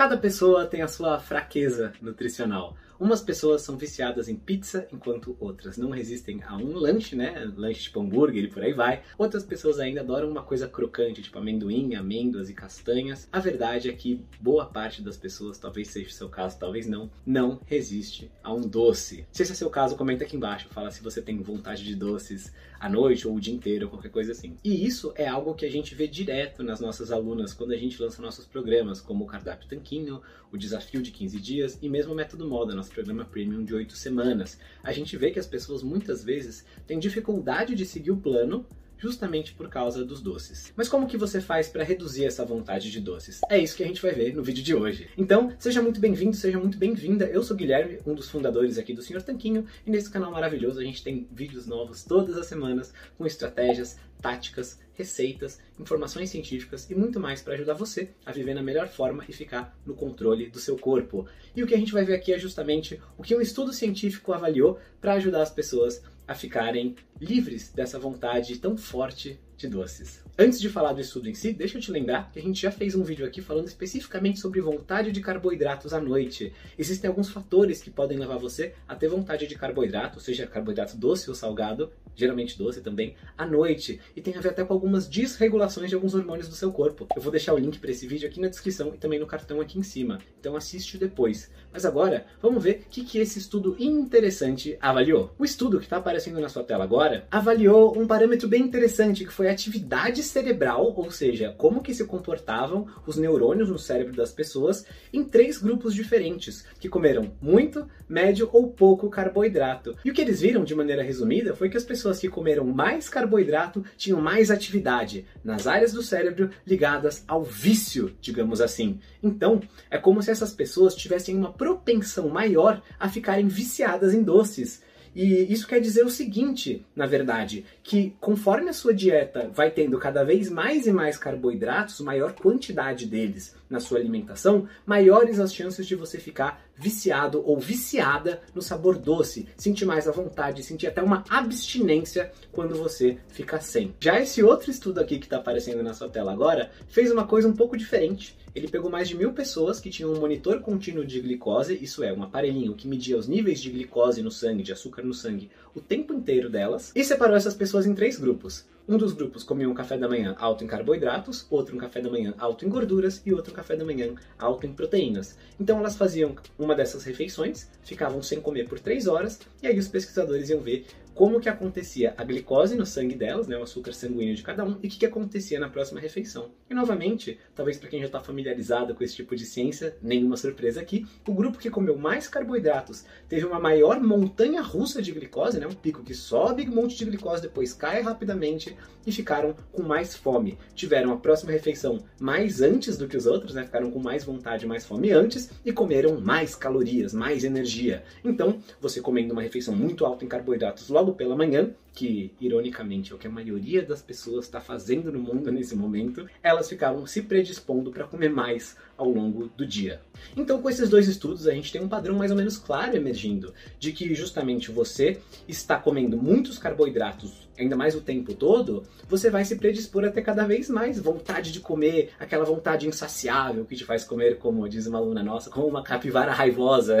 Cada pessoa tem a sua fraqueza nutricional. Umas pessoas são viciadas em pizza, enquanto outras não resistem a um lanche, né? Lanche tipo hambúrguer e por aí vai. Outras pessoas ainda adoram uma coisa crocante, tipo amendoim, amêndoas e castanhas. A verdade é que boa parte das pessoas, talvez seja o seu caso, talvez não, não resiste a um doce. Se esse é seu caso, comenta aqui embaixo, fala se você tem vontade de doces à noite ou o dia inteiro, qualquer coisa assim. E isso é algo que a gente vê direto nas nossas alunas quando a gente lança nossos programas, como o Cardápio Tanquinho, o Desafio de 15 Dias e mesmo o Método Moda, nosso programa premium de 8 semanas. A gente vê que as pessoas muitas vezes têm dificuldade de seguir o plano justamente por causa dos doces. Mas como que você faz para reduzir essa vontade de doces? É isso que a gente vai ver no vídeo de hoje. Então, seja muito bem-vindo, seja muito bem-vinda. Eu sou Guilherme, um dos fundadores aqui do Senhor Tanquinho, e nesse canal maravilhoso a gente tem vídeos novos todas as semanas com estratégias, táticas, receitas, informações científicas e muito mais para ajudar você a viver na melhor forma e ficar no controle do seu corpo. E o que a gente vai ver aqui é justamente o que um estudo científico avaliou para ajudar as pessoas a ficarem livres dessa vontade tão forte de doces. Antes de falar do estudo em si, deixa eu te lembrar que a gente já fez um vídeo aqui falando especificamente sobre vontade de carboidratos à noite. Existem alguns fatores que podem levar você a ter vontade de carboidrato, seja carboidrato doce ou salgado, geralmente doce também, à noite. E tem a ver até com algumas desregulações de alguns hormônios do seu corpo. Eu vou deixar o link para esse vídeo aqui na descrição e também no cartão aqui em cima. Então assiste depois. Mas agora, vamos ver o que, que esse estudo interessante avaliou. O estudo que está aparecendo na sua tela agora avaliou um parâmetro bem interessante que foi atividade cerebral, ou seja, como que se comportavam os neurônios no cérebro das pessoas em três grupos diferentes, que comeram muito, médio ou pouco carboidrato. E o que eles viram de maneira resumida foi que as pessoas que comeram mais carboidrato tinham mais atividade nas áreas do cérebro ligadas ao vício, digamos assim. Então, é como se essas pessoas tivessem uma propensão maior a ficarem viciadas em doces. E isso quer dizer o seguinte, na verdade, que conforme a sua dieta vai tendo cada vez mais e mais carboidratos, maior quantidade deles na sua alimentação, maiores as chances de você ficar viciado ou viciada no sabor doce, sentir mais à vontade, sentir até uma abstinência quando você fica sem. Já esse outro estudo aqui que está aparecendo na sua tela agora fez uma coisa um pouco diferente. Ele pegou mais de mil pessoas que tinham um monitor contínuo de glicose, isso é, um aparelhinho que media os níveis de glicose no sangue, de açúcar no sangue, o tempo inteiro delas, e separou essas pessoas em três grupos. Um dos grupos comia um café da manhã alto em carboidratos, outro um café da manhã alto em gorduras e outro um café da manhã alto em proteínas. Então elas faziam uma dessas refeições, ficavam sem comer por três horas, e aí os pesquisadores iam ver como que acontecia a glicose no sangue delas, né, o açúcar sanguíneo de cada um, e o que, que acontecia na próxima refeição. E novamente, talvez para quem já está familiarizado com esse tipo de ciência, nenhuma surpresa aqui, o grupo que comeu mais carboidratos teve uma maior montanha russa de glicose, né, um pico que sobe um monte de glicose, depois cai rapidamente, e ficaram com mais fome. Tiveram a próxima refeição mais antes do que os outros, né, ficaram com mais vontade, mais fome antes, e comeram mais calorias, mais energia. Então, você comendo uma refeição muito alta em carboidratos logo pela manhã, que ironicamente é o que a maioria das pessoas está fazendo no mundo nesse momento, elas ficavam se predispondo para comer mais ao longo do dia. Então, com esses dois estudos, a gente tem um padrão mais ou menos claro emergindo, de que justamente você está comendo muitos carboidratos, ainda mais o tempo todo, você vai se predispor a ter cada vez mais vontade de comer, aquela vontade insaciável que te faz comer, como diz uma aluna nossa, como uma capivara raivosa.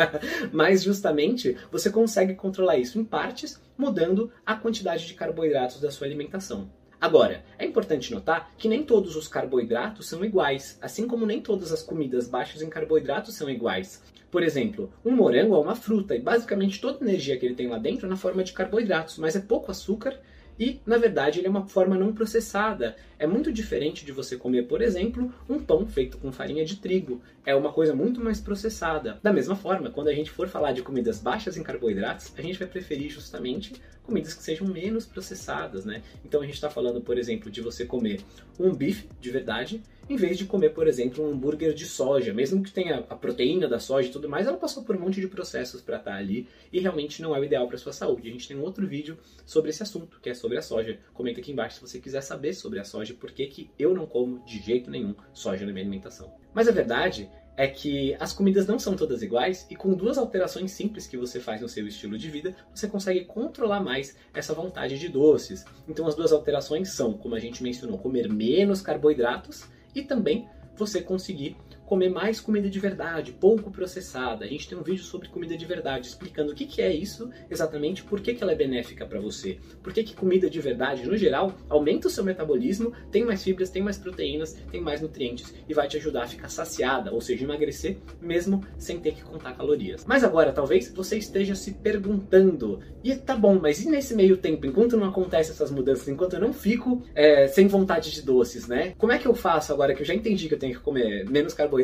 Mas justamente você consegue controlar isso em partes, mudando a quantidade de carboidratos da sua alimentação. Agora, é importante notar que nem todos os carboidratos são iguais, assim como nem todas as comidas baixas em carboidratos são iguais. Por exemplo, um morango é uma fruta e basicamente toda a energia que ele tem lá dentro é na forma de carboidratos, mas é pouco açúcar e, na verdade, ele é uma forma não processada. É muito diferente de você comer, por exemplo, um pão feito com farinha de trigo. É uma coisa muito mais processada. Da mesma forma, quando a gente for falar de comidas baixas em carboidratos, a gente vai preferir justamente comidas que sejam menos processadas, né? Então a gente está falando, por exemplo, de você comer um bife de verdade em vez de comer, por exemplo, um hambúrguer de soja. Mesmo que tenha a proteína da soja e tudo mais, ela passou por um monte de processos para estar tá ali e realmente não é o ideal para sua saúde. A gente tem um outro vídeo sobre esse assunto, que é sobre a soja. Comenta aqui embaixo se você quiser saber sobre a soja, porque que eu não como de jeito nenhum soja na minha alimentação. Mas a verdade é que as comidas não são todas iguais e com duas alterações simples que você faz no seu estilo de vida, você consegue controlar mais essa vontade de doces. Então as duas alterações são, como a gente mencionou, comer menos carboidratos e também você conseguir comer mais comida de verdade, pouco processada. A gente tem um vídeo sobre comida de verdade, explicando o que, que é isso exatamente, por que, que ela é benéfica para você. Por que, que comida de verdade, no geral, aumenta o seu metabolismo, tem mais fibras, tem mais proteínas, tem mais nutrientes e vai te ajudar a ficar saciada, ou seja, emagrecer mesmo sem ter que contar calorias. Mas agora, talvez você esteja se perguntando, e tá bom, mas e nesse meio tempo, enquanto não acontece essas mudanças, enquanto eu não fico é, sem vontade de doces, né? Como é que eu faço agora que eu já entendi que eu tenho que comer menos carboidratos,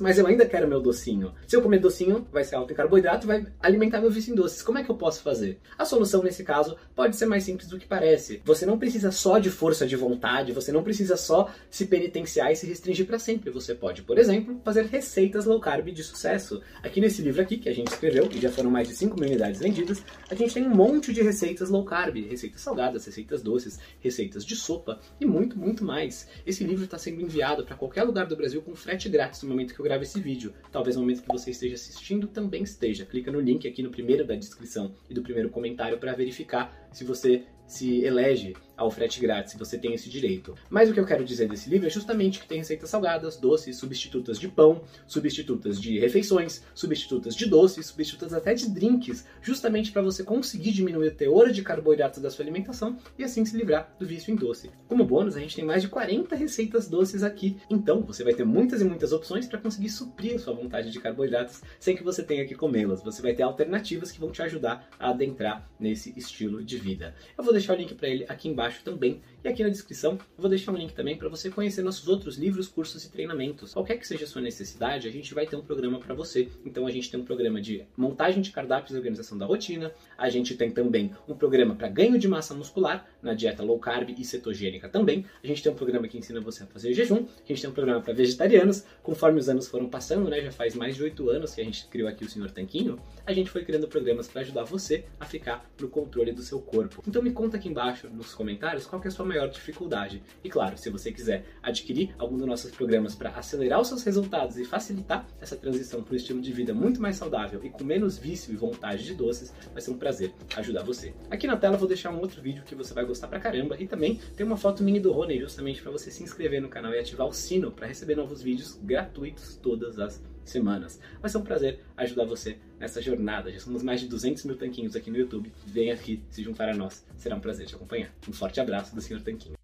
mas eu ainda quero meu docinho? Se eu comer docinho, vai ser alto em carboidrato, vai alimentar meu vício em doces. Como é que eu posso fazer? A solução nesse caso pode ser mais simples do que parece. Você não precisa só de força de vontade, você não precisa só se penitenciar e se restringir para sempre. Você pode, por exemplo, fazer receitas low carb de sucesso. Aqui nesse livro aqui que a gente escreveu, e já foram mais de 5 mil unidades vendidas, a gente tem um monte de receitas low carb, receitas salgadas, receitas doces, receitas de sopa e muito, muito mais. Esse livro está sendo enviado para qualquer lugar do Brasil com frete grátis no momento que eu gravo esse vídeo. Talvez no momento que você esteja assistindo também esteja. Clica no link aqui no primeiro da descrição e do primeiro comentário para verificar se você se elege ao frete grátis, você tem esse direito. Mas o que eu quero dizer desse livro é justamente que tem receitas salgadas, doces, substitutas de pão, substitutas de refeições, substitutas de doces, substitutas até de drinks, justamente para você conseguir diminuir o teor de carboidratos da sua alimentação e assim se livrar do vício em doce. Como bônus, a gente tem mais de 40 receitas doces aqui, então você vai ter muitas e muitas opções para conseguir suprir a sua vontade de carboidratos sem que você tenha que comê-las. Você vai ter alternativas que vão te ajudar a adentrar nesse estilo de vida. Eu vou deixar o link para ele aqui embaixo também. E aqui na descrição eu vou deixar um link também para você conhecer nossos outros livros, cursos e treinamentos. Qualquer que seja a sua necessidade, a gente vai ter um programa para você. Então a gente tem um programa de montagem de cardápios e organização da rotina. A gente tem também um programa para ganho de massa muscular na dieta low carb e cetogênica também. A gente tem um programa que ensina você a fazer jejum. A gente tem um programa para vegetarianos. Conforme os anos foram passando, né, já faz mais de oito anos que a gente criou aqui o Senhor Tanquinho, a gente foi criando programas para ajudar você a ficar no controle do seu corpo. Então me conta aqui embaixo nos comentários qual é a sua maior dificuldade. E claro, se você quiser adquirir algum dos nossos programas para acelerar os seus resultados e facilitar essa transição para um estilo de vida muito mais saudável e com menos vício e vontade de doces, vai ser um prazer ajudar você. Aqui na tela eu vou deixar um outro vídeo que você vai gostar pra caramba e também tem uma foto mini do Rony justamente para você se inscrever no canal e ativar o sino para receber novos vídeos gratuitos todas as semanas. Vai ser um prazer ajudar você nessa jornada. Já somos mais de 200 mil tanquinhos aqui no YouTube. Vem aqui se juntar a nós. Será um prazer te acompanhar. Um forte abraço do Sr. Tanquinho.